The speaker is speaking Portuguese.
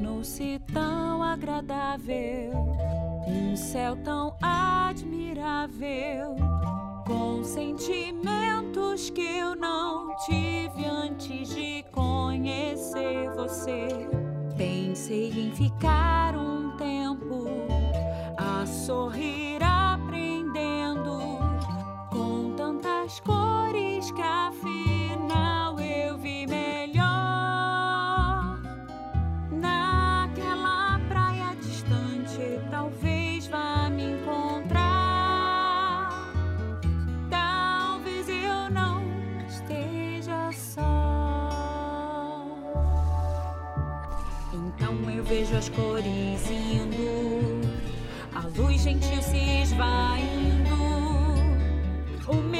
tornou-se tão agradável, um céu tão admirável, com sentimentos que eu não tive antes de conhecer você. Pensei em ficar um tempo a sorrir aprendendo com tantas cores que afinal Então eu vejo as cores indo, a luz gentil se esvaindo, o medo me invadindo.